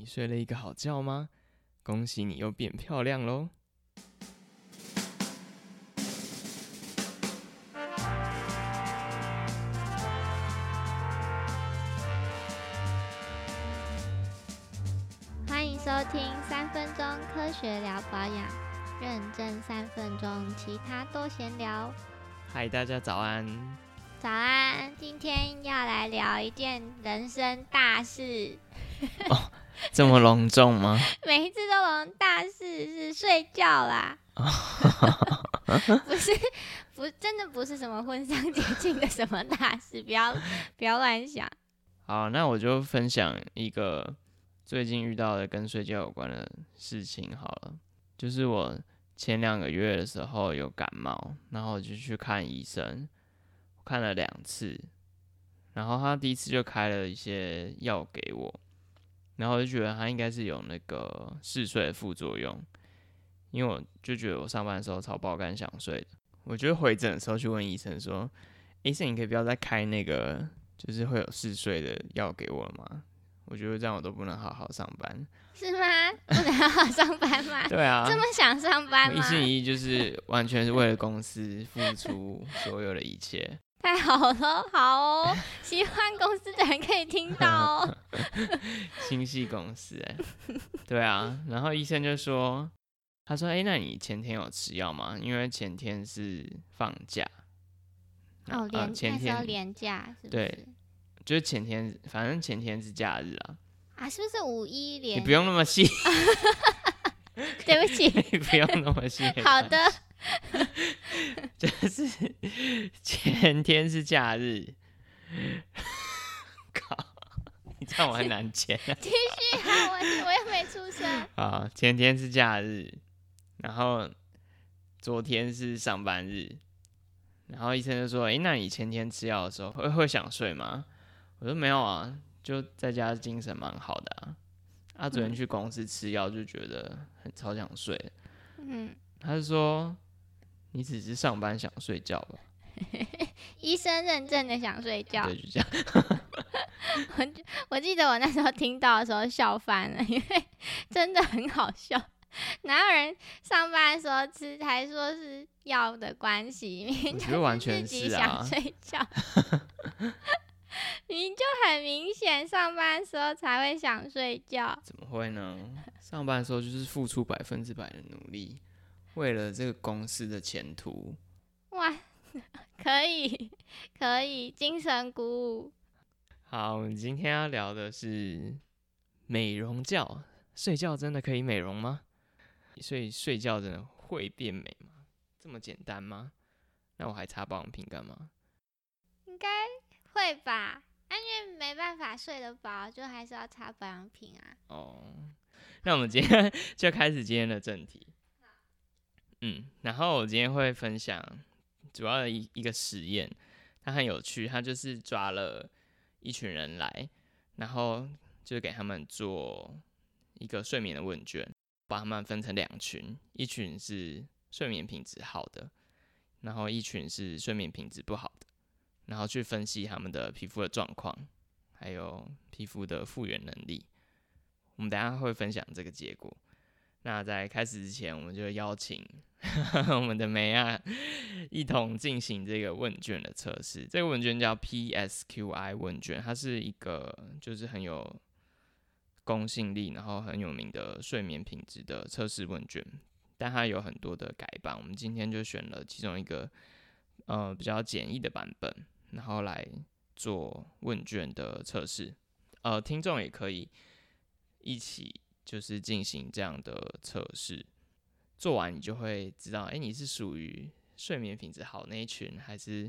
你睡了一个好觉吗？恭喜你又变漂亮喽！欢迎收听三分钟科学聊保养，认真三分钟，其他都闲聊。嗨，大家早安！早安，今天要来聊一件人生大事。这么隆重吗？每一次都隆大事是睡觉啦，不是不真的不是什么婚丧节庆的什么大事，不要不要乱想。好，那我就分享一个最近遇到的跟睡觉有关的事情好了。就是我前两个月的时候有感冒，然后我就去看医生，看了两次，然后他第一次就开了一些药给我，然后我就觉得他应该是有那个嗜睡的副作用，因为我就觉得我上班的时候超爆肝想睡的，我就回诊的时候去问医生说：“医生，你可以不要再开那个。”就是会有嗜睡的药给我了吗？我觉得这样我都不能好好上班，是吗？不能好好上班吗？对啊，这么想上班吗？一心一意就是完全是为了公司付出所有的一切。太好了，好哦，喜欢公司的人可以听到哦。心系公司哎，对啊，然后医生就说，他说，哎，那你前天有吃药吗？因为前天是放假。哦，连前天连假是不？对，就是前天，反正前天是假日啊。啊，是不是五一连？你不用那么细。对不起，不用那么细。好的。就是前天是假日。靠，你这样我很难接。继续啊，我我又没出声。啊，前天是假日，然后昨天是上班日。然后医生就说：“哎，那你前天吃药的时候会会想睡吗？”我说：“没有啊，就在家精神蛮好的啊。”他昨天去公司吃药就觉得很超想睡。嗯，他就说：“你只是上班想睡觉吧？”医生认证的想睡觉。对，就这样。我我记得我那时候听到的时候笑翻了，因为 真的很好笑。哪有人上班的时候吃，还说是药的关系？明明就是自己想睡觉，明就很明显，上班的时候才会想睡觉。怎么会呢？上班的时候就是付出百分之百的努力，为了这个公司的前途。哇，可以 可以，精神鼓舞。好，我们今天要聊的是美容觉，睡觉真的可以美容吗？所以睡觉真的会变美吗？这么简单吗？那我还擦保养品干嘛？应该会吧，因为没办法睡得饱，就还是要擦保养品啊。哦，那我们今天 就开始今天的正题。嗯，然后我今天会分享主要的一一个实验，它很有趣，它就是抓了一群人来，然后就给他们做一个睡眠的问卷。把他们分成两群，一群是睡眠品质好的，然后一群是睡眠品质不好的，然后去分析他们的皮肤的状况，还有皮肤的复原能力。我们等下会分享这个结果。那在开始之前，我们就邀请 我们的梅亚一同进行这个问卷的测试。这个问卷叫 PSQI 问卷，它是一个就是很有。公信力，然后很有名的睡眠品质的测试问卷，但它有很多的改版。我们今天就选了其中一个，呃，比较简易的版本，然后来做问卷的测试。呃，听众也可以一起就是进行这样的测试。做完你就会知道，哎，你是属于睡眠品质好那一群，还是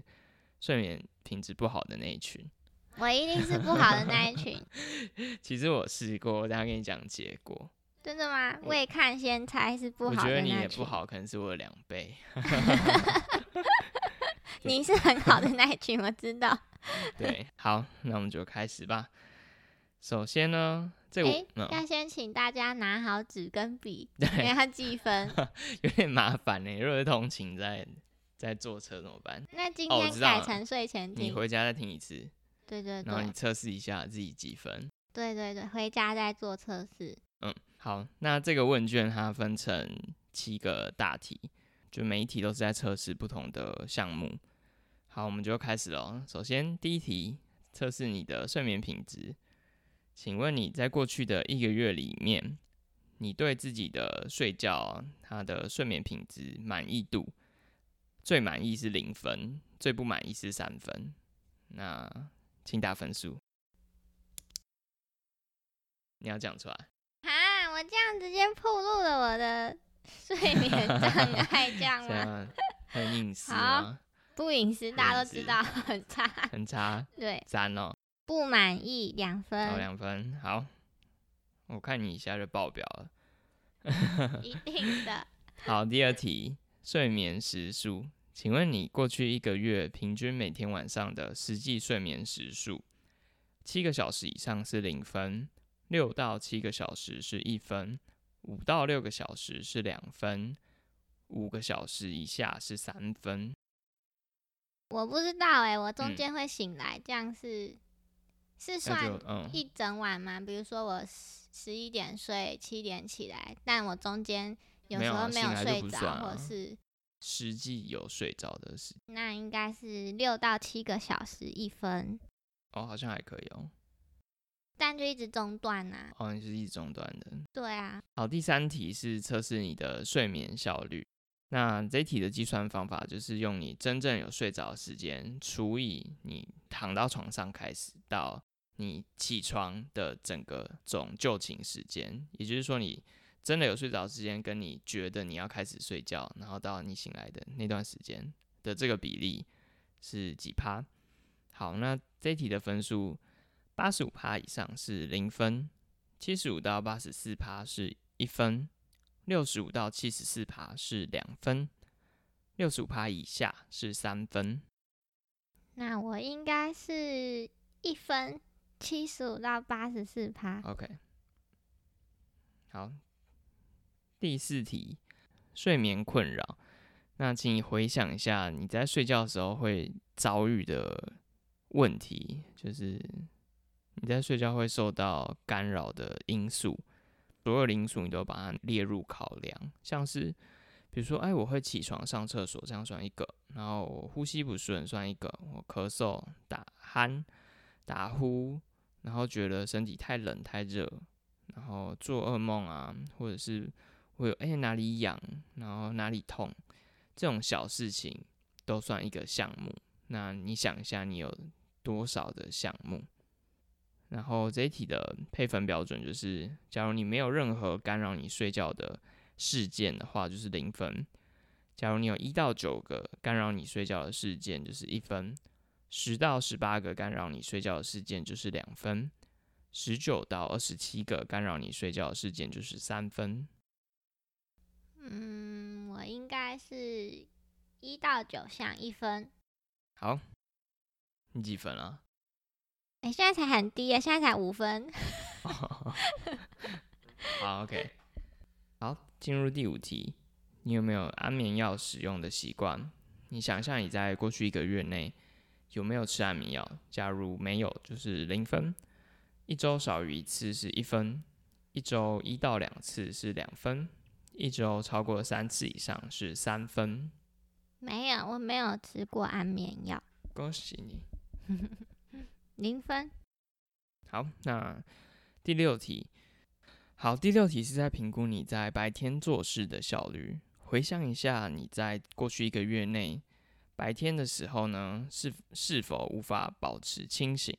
睡眠品质不好的那一群？我一定是不好的那一群。其实我试过，我等下跟你讲结果。真的吗？未看先猜是不好的我觉得你也不好，可能是我的两倍。你是很好的那一群，我知道。对，好，那我们就开始吧。首先呢，这个要先请大家拿好纸跟笔，因为要记分。有点麻烦呢，如果是通勤在在坐车怎么办？那今天改成睡前听，你回家再听一次。对对，然后你测试一下自己几分。对对对，回家再做测试。嗯，好，那这个问卷它分成七个大题，就每一题都是在测试不同的项目。好，我们就开始喽。首先，第一题测试你的睡眠品质。请问你在过去的一个月里面，你对自己的睡觉它的睡眠品质满意度，最满意是零分，最不满意是三分。那请打分数。你要讲出来。啊，我这样直接暴露了我的睡眠障碍，这样吗？很隐私吗？不隐私大家都知道很差，很差，对，三哦，不满意两哦分，两分。好，我看你一下就爆表了。一定的。好，第二题，睡眠时数，请问你过去一个月平均每天晚上的实际睡眠时数，七个小时以上是零分，六到七个小时是一分，五到六个小时是两分，五个小时以下是三分。我不知道哎、我中嗯间会醒来，这样是是算一整晚吗？比如说我十十一点睡，七点起来，但我中间有时候没有睡着，或是实际有睡着的时，那应该是六到七个小时一分，哦，好像还可以哦。但就一直中断呐、哦，你是一直中断的。对啊，好，第三题是测试你的睡眠效率。那这题的计算方法就是用你真正有睡着的时间除以你躺到床上开始到你起床的整个总就寝时间，也就是说你真的有睡着时间，跟你觉得你要开始睡觉，然后到你醒来的那段时间的这个比例是几趴？好，那这题的分数八十五趴以上是零分，七十五到八十四趴是一分，六十五到七十四趴是两分，六十五趴以下是三分。那我应该是一分，七十五到八十四趴。OK，好，第四题，睡眠困扰。那请你回想一下你在睡觉的时候会遭遇的问题，就是你在睡觉会受到干扰的因素，所有的因素你都把它列入考量，像是比如说，哎，我会起床上厕所，这样算一个；然后我呼吸不顺算一个；我咳嗽、打鼾、打呼，然后觉得身体太冷太热，然后做噩梦啊，或者是我有哎、哪里痒，然后哪里痛，这种小事情都算一个项目。那你想一下，你有多少的项目？然后这一题的配分标准就是，假如你没有任何干扰你睡觉的事件的话，就是零分；假如你有一到九个干扰你睡觉的事件，就是一分；十到十八个干扰你睡觉的事件就是两分；十九到二十七个干扰你睡觉的事件就是三分。嗯，我应该是一到九项一分。好，你几分啊？哎、现在才很低耶，现在才五分。好，OK，好，进入第五题，你有没有安眠药使用的习惯？你想象，你在过去一个月内有没有吃安眠药？假如没有，就是零分；一周少于一次是一分；一周一到两次是两分；一周超过三次以上是三分。没有，我没有吃过安眠药，恭喜你！零分。好，那第六题，好，第六题是在评估你在白天做事的效率。回想一下，你在过去一个月内白天的时候呢，是是否无法保持清醒，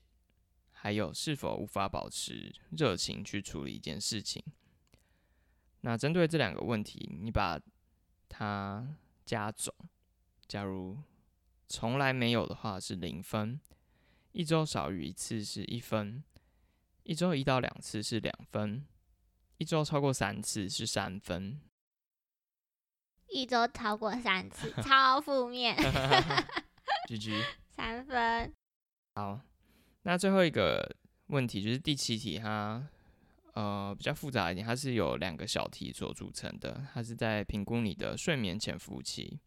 还有是否无法保持热情去处理一件事情。那针对这两个问题，你把它加总，假如从来没有的话是零分，一周少于一次是一分，一周一到两次是两分，一周超过三次是三分。一周超过三次，超负面，G G。三分。好，那最后一个问题就是第七题，它呃比较复杂一点，它是由两个小题所组成的，它是在评估你的睡眠潜伏期。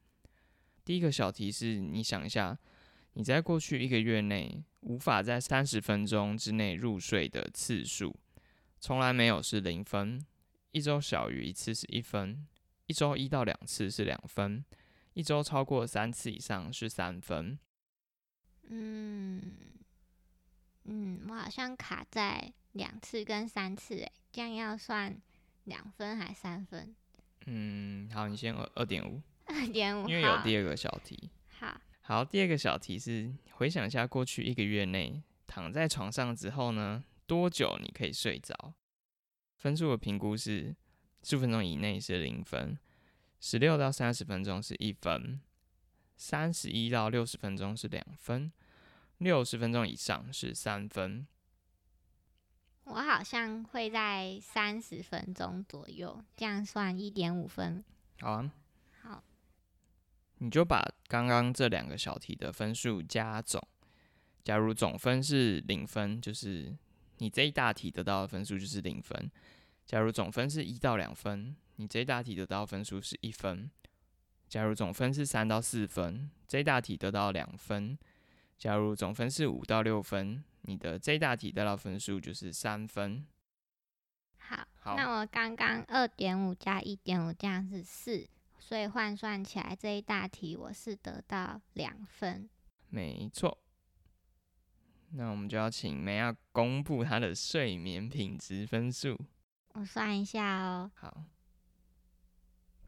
第一个小题是你想一下，你在过去一个月内无法在三十分钟之内入睡的次数，从来没有是零分，一周小于一次是一分，一周一到两次是两分，一周超过三次以上是三分。嗯嗯，我好像卡在两次跟三次，诶，这样要算两分还三分？嗯，好，你先二二点五，二点五，因为有第二个小题。好，好，第二个小题是回想一下过去一个月内躺在床上之后呢，多久你可以睡着？分数的评估是十五分钟以内是零分，十六到三十分钟是一分，三十一到六十分钟是两分，六十分钟以上是三分。我好像会在三十分钟左右，这样算一点五分。好啊，好，你就把刚刚这两个小题的分数加总。假如总分是零分，就是你这一大题得到的分数就是零分。假如总分是一到两分，你这一大题得到分数是一分。假如总分是三到四分，这一大题得到两分。假如总分是五到六分，你的这一大题得到分数就是三分。好，好那我刚刚二点五加一点五，这样是四，所以换算起来这一大题我是得到两分。没错。那我们就要请梅亚公布她的睡眠品质分数。我算一下哦，好，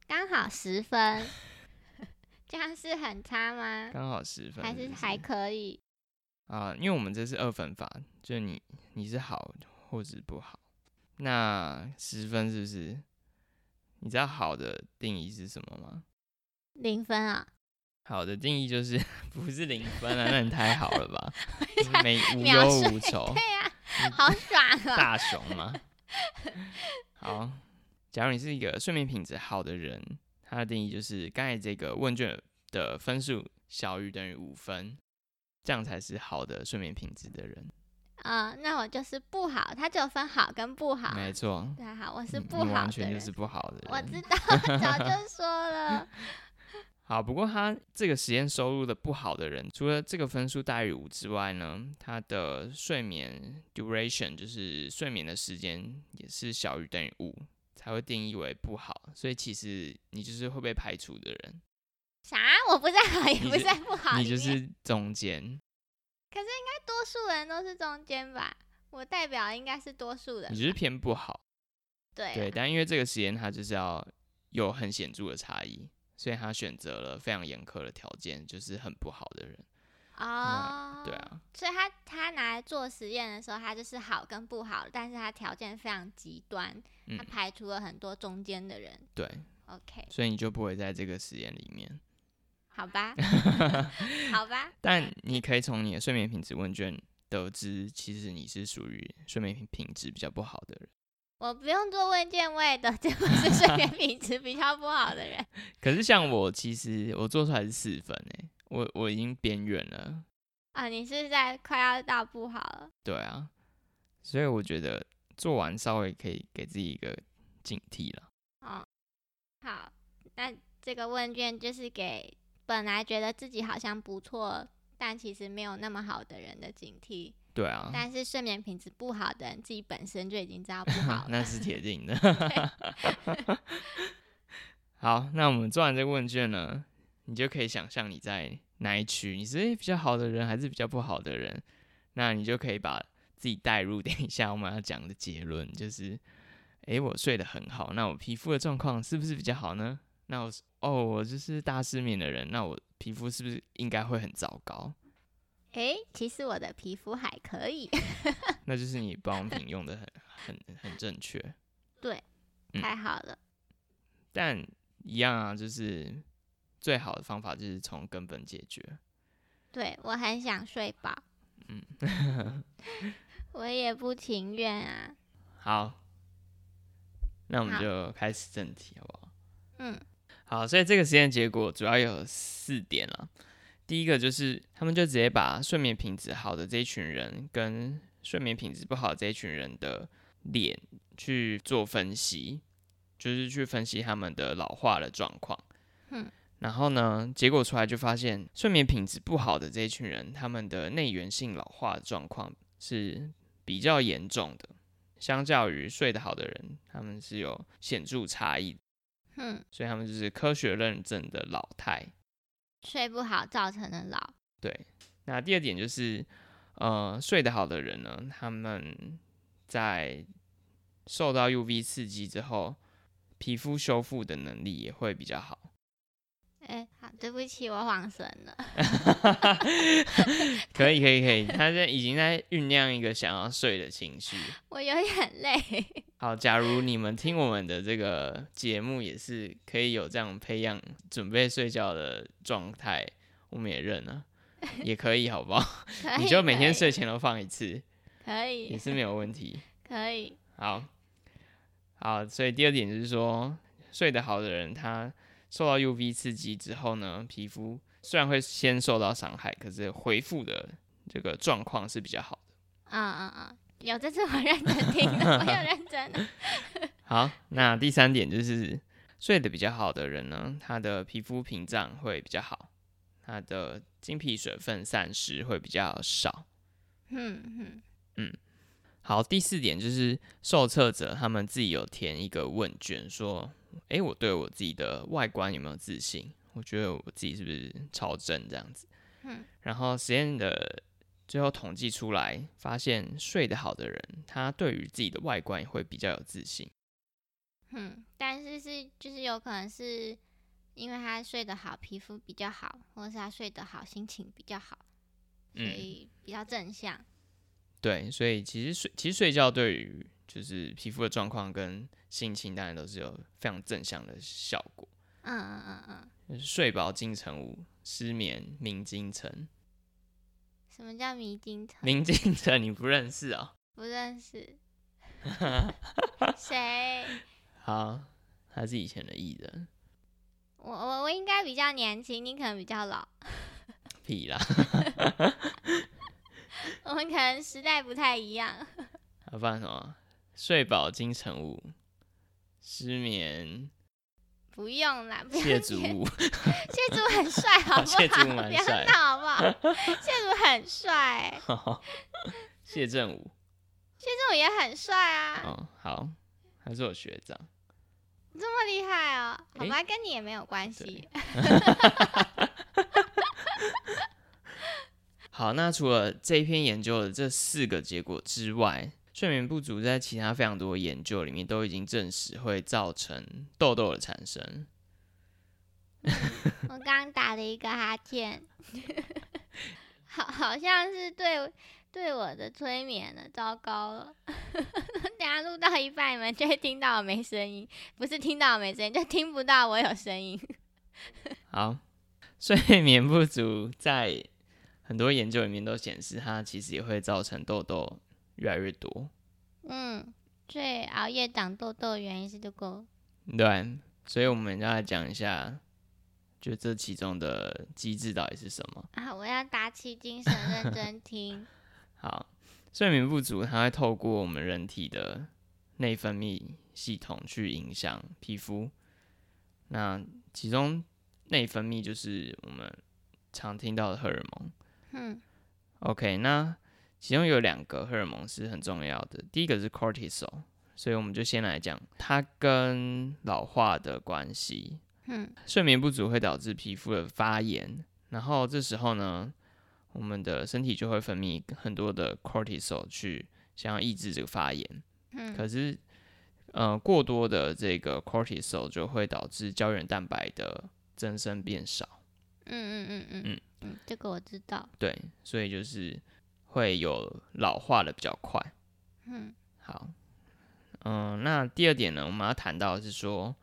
刚好十分，这样是很差吗？刚好十分还是还可以？啊，因为我们这是二分法，就是你你是好或者是不好。那十分是不是？你知道好的定义是什么吗？零分啊？好的定义就是 不是零分啊，那你太好了吧？就是没无忧无愁，对呀、好爽啊！大熊吗？好，假如你是一个睡眠品质好的人，它的定义就是刚才这个问卷的分数小于等于五分，这样才是好的睡眠品质的人。啊、那我就是不好，它只有分好跟不好。没错，对，好，我是不好完全就。是不好的人。我知道，早就说了。好，不过他这个实验收入的不好的人，除了这个分数大于五之外呢，他的睡眠 duration 就是睡眠的时间也是小于等于五，才会定义为不好。所以其实你就是会被排除的人，啥？我不在好，也不在不好。你就是中间，可是应该多数人都是中间吧？我代表应该是多数人吧。你就是偏不好。对啊对，但因为这个实验它就是要有很显著的差异，所以他选择了非常严苛的条件，就是很不好的人。哦，对。啊，所以他他拿来做实验的时候，他就是好跟不好，但是他条件非常极端，嗯他排除了很多中间的人。对，OK，所以你就不会在这个实验里面。好吧，好吧，但你可以从你的睡眠品质问卷得知，其实你是属于睡眠品品质比较不好的人。我不用做问卷，我也得知我是睡眠品质比较不好的人。可是像我，其实我做出来是四分诶，我我已经边缘了。啊，你是在快要到不好了。对啊，所以我觉得做完稍微可以给自己一个警惕了。哦，好，那这个问卷就是给本来觉得自己好像不错，但其实没有那么好的人的警惕。对啊，但是睡眠品质不好的人，自己本身就已经知道不 好了。那是铁定的。好，那我们做完这个问卷呢，你就可以想象你在哪一区，你是诶比较好的人还是比较不好的人，那你就可以把自己带入。等一下我们要讲的结论就是，诶，我睡得很好，那我皮肤的状况是不是比较好呢？那我哦，我就是大失眠的人，那我皮肤是不是应该会很糟糕？诶，其实我的皮肤还可以，那就是你保养品用的很很很正确。嗯太好了。但一样啊，就是最好的方法就是从根本解决。对我很想睡饱，嗯，我也不情愿啊。好，那我们就开始正题，好不好？嗯，好，所以这个实验结果主要有四点了。第一个就是他们就直接把睡眠品质好的这一群人跟睡眠品质不好的这一群人的脸去做分析，就是去分析他们的老化的状况。嗯，然后呢，结果出来就发现睡眠品质不好的这一群人，他们的内源性老化状况是比较严重的，相较于睡得好的人，他们是有显著差异。嗯，所以他们就是科学认证的老态。睡不好造成的老。对，那第二点就是，呃，睡得好的人呢，他们在受到 UV 刺激之后，皮肤修复的能力也会比较好。哎、好，对不起，我晃神了。可以，可以，可以，他现在已经在酝酿一个想要睡的情绪。我有点累。好，假如你们听我们的这个节目，也是可以有这样培养准备睡觉的状态，我们也认了，也可以，好不好？你就每天睡前都放一次，可以，也是没有问题。可以。好，好，所以第二点就是说，睡得好的人，他受到 UV 刺激之后呢，皮肤虽然会先受到伤害，可是恢复的这个状况是比较好的。啊啊啊，有这次我认真听的，我有认真的。好，那第三点就是睡得比较好的人呢，他的皮肤屏障会比较好，他的经皮水分散失会比较少。嗯嗯嗯好，第四点就是受测者他们自己有填一个问卷，说，诶，我对我自己的外观有没有自信？我觉得我自己是不是超正这样子？嗯，然后实验的最后统计出来，发现睡得好的人，他对于自己的外观也会比较有自信。嗯，但是是就是有可能是因为他睡得好，皮肤比较好，或者是他睡得好，心情比较好，所嗯，以比较正向。对，所以其实睡其实睡觉对于就是皮肤的状况跟心情，当然都是有非常正向的效果。嗯嗯嗯嗯，就是睡饱金城武，失眠明金城。什么叫迷津 城？明金城你不认识哦？不认识。谁？好，他是以前的艺人，我我我应该比较年轻，你可能比较老。屁啦，我们可能时代不太一样。要不然什么？睡饱金城武，失眠不用啦，不用谢祖武，谢祖很帅，好不好？谢祖蛮不要帅闹好不好？谢祖很帅，谢振武。谢祖也很帅啊，哦，好，他是我学长。这么厉害哦。好诶吧，跟你也没有关系。好，那除了这一篇研究的这四个结果之外，睡眠不足在其他非常多研究里面都已经证实会造成痘痘的产生。我刚打了一个哈欠，好，好像是对对我的催眠了，糟糕了。等下录到一半，你们就会听到我没声音，不是听到我没声音，就听不到我有声音。好，睡眠不足在很多研究里面都显示，它其实也会造成痘痘越来越多。嗯，所以熬夜长痘痘的原因是这个。对，所以我们要来讲一下，就这其中的机制到底是什么。啊，我要打起精神，认真听。好，睡眠不足，它会透过我们人体的内分泌系统去影响皮肤。那其中内分泌就是我们常听到的荷尔蒙。嗯 OK，那其中有两个荷尔蒙是很重要的，第一个是 cortisol，所以我们就先来讲它跟老化的关系。嗯睡眠不足会导致皮肤的发炎，然后这时候呢，我们的身体就会分泌很多的 cortisol 去想要抑制这个发炎。嗯可是，呃，过多的这个 cortisol 就会导致胶原蛋白的增生变少。嗯嗯嗯嗯嗯嗯，这个我知道。对，所以就是会有老化的比较快。嗯好，嗯，那第二点呢，我们要谈到的是说，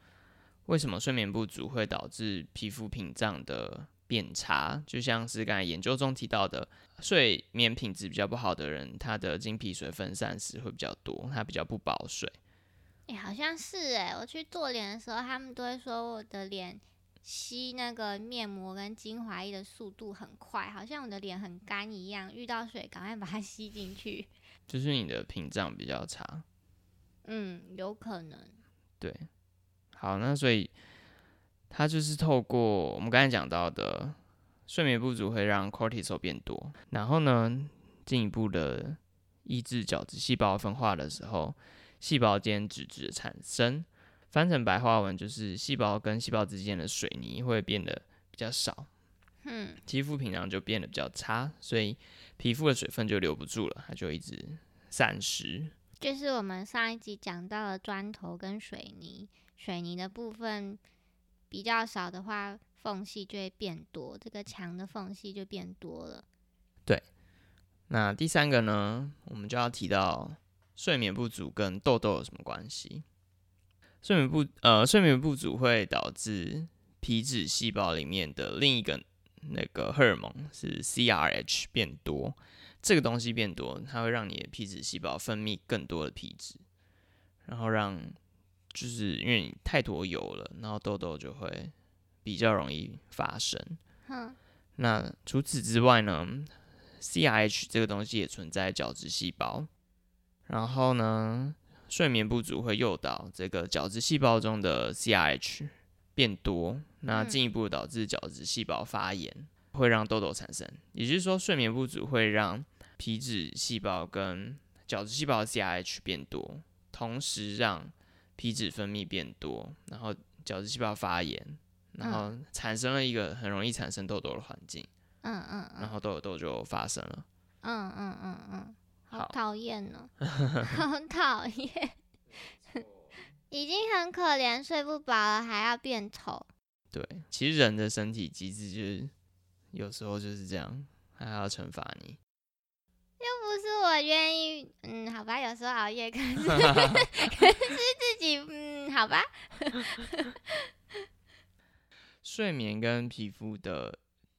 为什么睡眠不足会导致皮肤屏障的变差？就像是刚才研究中提到的，睡眠品质比较不好的人，他的经皮水分散失会比较多，他比较不保水。哎、好像是哎，我去做脸的时候，他们都会说我的脸吸那个面膜跟精华液的速度很快，好像我的脸很干一样，遇到水赶快把它吸进去。就是你的屏障比较差。嗯，有可能。对，好，那所以它就是透过我们刚才讲到的睡眠不足会让 cortisol 变多，然后呢，进一步的抑制角质细胞分化的时候，细胞间脂质的产生，翻成白话文就是细胞跟细胞之间的水泥会变得比较少，嗯，肌肤屏障就变得比较差，所以皮肤的水分就留不住了，它就一直散失。就是我们上一集讲到的砖头跟水泥，水泥的部分比较少的话，缝隙就会变多，这个墙的缝隙就变多了。对那第三个呢，我们就要提到睡眠不足跟痘痘有什么关系？睡眠不呃，睡眠不足会导致皮脂细胞里面的另一个那个荷尔蒙是 CRH 变多，这个东西变多，它会让你的皮脂细胞分泌更多的皮脂，然后让就是因为你太多油了，然后痘痘就会比较容易发生。哼，那除此之外呢，CRH 这个东西也存在角质细胞，然后呢，睡眠不足会诱导这个角质细胞中的 CRH 变多，那嗯进一步导致角质细胞发炎，会让痘痘产生。也就是说，睡眠不足会让皮脂细胞跟角质细胞的 CRH 变多，同时让皮脂分泌变多，然后角质细胞发炎，然后产生了一个很容易产生痘痘的环境，嗯嗯嗯然后痘痘就发生了。嗯嗯嗯嗯，好好讨厌哦，好讨厌，已经很可怜，睡不饱了，还要变丑。对，其实人的身体机制就是有时候就是这样，还要惩罚你。又不是我愿意，嗯，好吧，有时候熬夜，可是 可是自己，嗯，好吧，睡眠跟皮肤的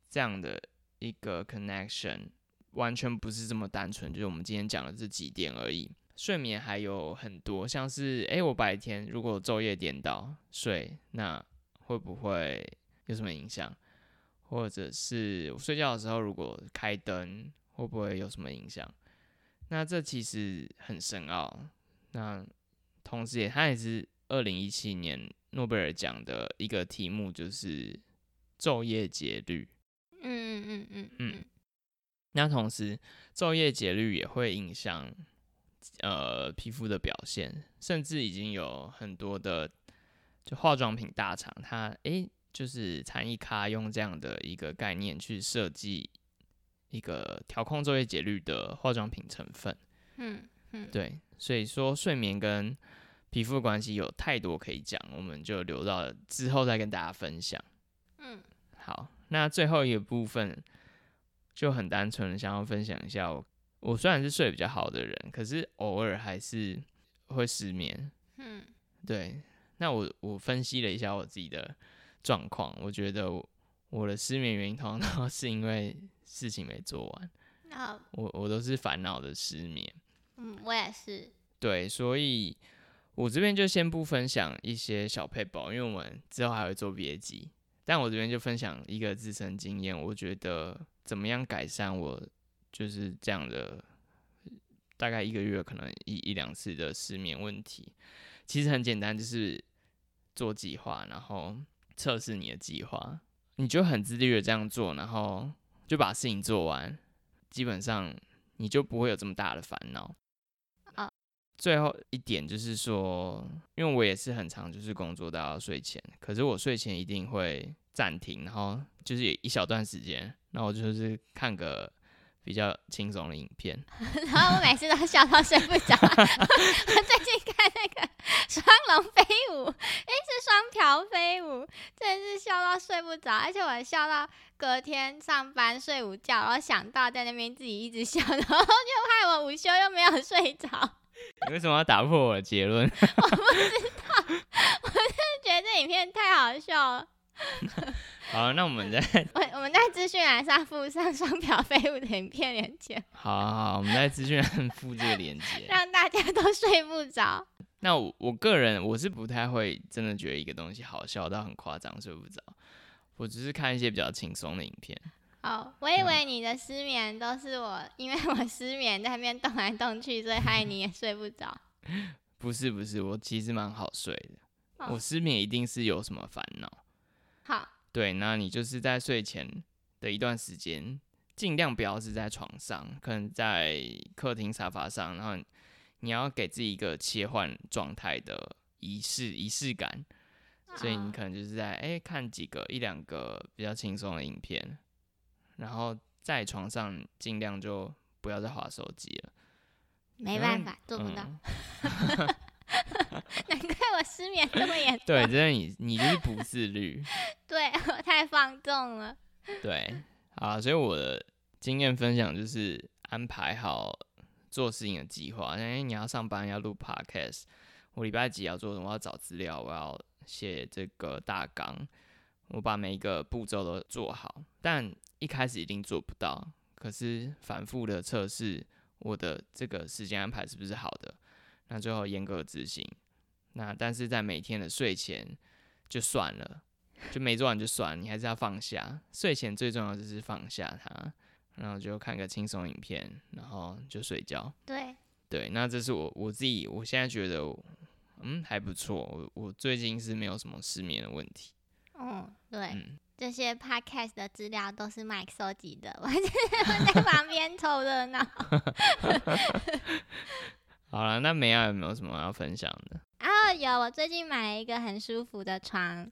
这样的一个 connection，完全不是这么单纯，就是我们今天讲的这几点而已。睡眠还有很多，像是诶，我白天如果昼夜颠倒睡，那会不会有什么影响？或者是我睡觉的时候如果开灯，会不会有什么影响？那这其实很深奥。那同时也，它也是二零一七年诺贝尔奖的一个题目，就是昼夜节律。嗯嗯嗯嗯嗯那同时，昼夜节律也会影响呃皮肤的表现，甚至已经有很多的就化妆品大厂，它诶、就是产一咖用这样的一个概念去设计一个调控昼夜节律的化妆品成分。嗯嗯，对，所以说睡眠跟皮肤的关系有太多可以讲，我们就留到之后再跟大家分享。嗯好，那最后一个部分就很单纯的想要分享一下我，我虽然是睡得比较好的人，可是偶尔还是会失眠。嗯对，那我我分析了一下我自己的状况，我觉得我我的失眠原因通常都是因为事情没做完，那，我我都是烦恼的失眠。嗯，我也是，对，所以我这边就先不分享一些小配宝，因为我们之后还会做别集。但我这边就分享一个自身经验，我觉得怎么样改善我就是这样的，大概一个月可能一一两次的失眠问题。其实很简单，就是做计划，然后测试你的计划，你就很自律的这样做，然后就把事情做完，基本上你就不会有这么大的烦恼。最后一点就是说，因为我也是很常就是工作到睡前，可是我睡前一定会暂停，然后就是有一小段时间，然后我就是看个比较轻松的影片。然后我每次都笑到睡不着。我最近看那个双龙飞舞，诶，是双条飞舞，真的是笑到睡不着，而且我笑到隔天上班睡午觉，然后想到在那边自己一直笑，然后就害我午休又没有睡着。你为什么要打破我的结论？我不知道，我是觉得这影片太好笑了。好，那我们再我我们在资讯栏上附上双表飞舞的影片链接，好好好，我们在资讯栏附这个链接。让大家都睡不着。那我我个人我是不太会真的觉得一个东西好笑到很夸张睡不着，我只是看一些比较轻松的影片。哦，我以为你的失眠都是我，因为我失眠在那边动来动去，所以害你也睡不着。不是不是，我其实蛮好睡的。哦。我失眠一定是有什么烦恼，好，对，那你就是在睡前的一段时间，尽量不要是在床上，可能在客厅沙发上，然后你要给自己一个切换状态的仪式仪式感，所以你哦可能就是在哎、看几个一两个比较轻松的影片，然后在床上尽量就不要再划手机了，没嗯办法，做不到。嗯 难怪我失眠这么严重。对，真的你你就是不自律。对我太放纵了。对，啊，所以我的经验分享就是安排好做事情的计划。因为你要上班要录 podcast，我礼拜几要做什么？我要找资料，我要写这个大纲，我把每一个步骤都做好。但一开始一定做不到，可是反复的测试我的这个时间安排是不是好的，那最后严格执行。那但是在每天的睡前就算了。就没做完就算，你还是要放下。睡前最重要就是放下它，然后就看个轻松影片，然后就睡觉。对，对，那这是我我自己，我现在觉得嗯还不错。我我最近是没有什么失眠的问题。嗯，对，嗯，这些 podcast 的资料都是 Mike 收集的，我就是 在旁边凑热闹。好了，那梅亚有没有什么要分享的？然 后有，我最近买了一个很舒服的床，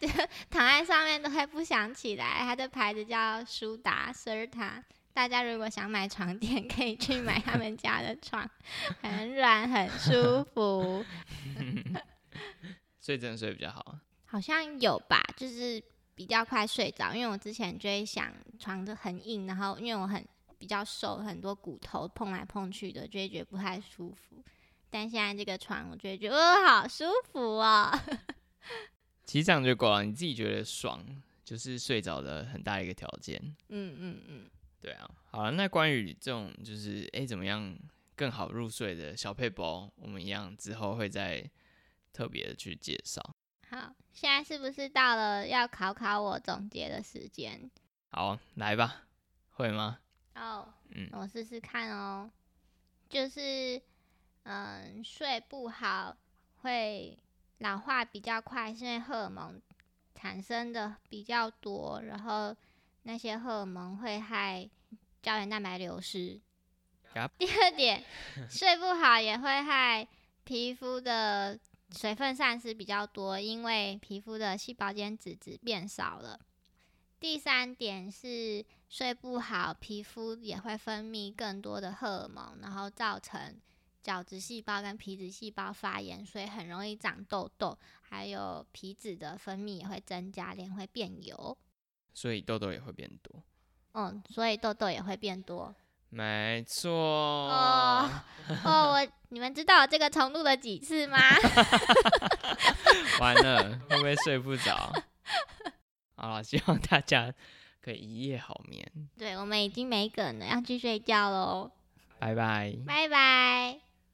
就躺在上面都会不想起来。它的牌子叫舒达 Serta，大家如果想买床垫，可以去买他们家的床，很软很舒服。睡真睡比较好。好像有吧，就是比较快睡着，因为我之前就会想床的很硬，然后因为我很比较瘦，很多骨头碰来碰去的，就会觉得不太舒服。但现在这个床，我就会觉得哦，好舒服哦。其实这样就够了，你自己觉得爽，就是睡着的很大一个条件。嗯嗯嗯，对啊，好了，那关于这种就是诶怎么样更好入睡的小配包，我们一样之后会再特别的去介绍。好，现在是不是到了要考考我总结的时间？好，来吧，会吗？哦，嗯，我试试看哦。就是，嗯，睡不好会老化比较快，是因为荷尔蒙产生的比较多，然后那些荷尔蒙会害胶原蛋白流失。第二点，睡不好也会害皮肤的水分散失比较多，因为皮肤的细胞间脂质变少了。第三点是睡不好，皮肤也会分泌更多的荷尔蒙，然后造成角质细胞跟皮脂细胞发炎，所以很容易长痘痘，还有皮脂的分泌也会增加，脸会变油。所以痘痘也会变多。嗯，所以痘痘也会变多。没错。哦哦，我你们知道我这个重录了几次吗？完了，会不会睡不着？好了，希望大家可以一夜好眠。对，我们已经没梗了，要去睡觉喽，拜拜。拜拜。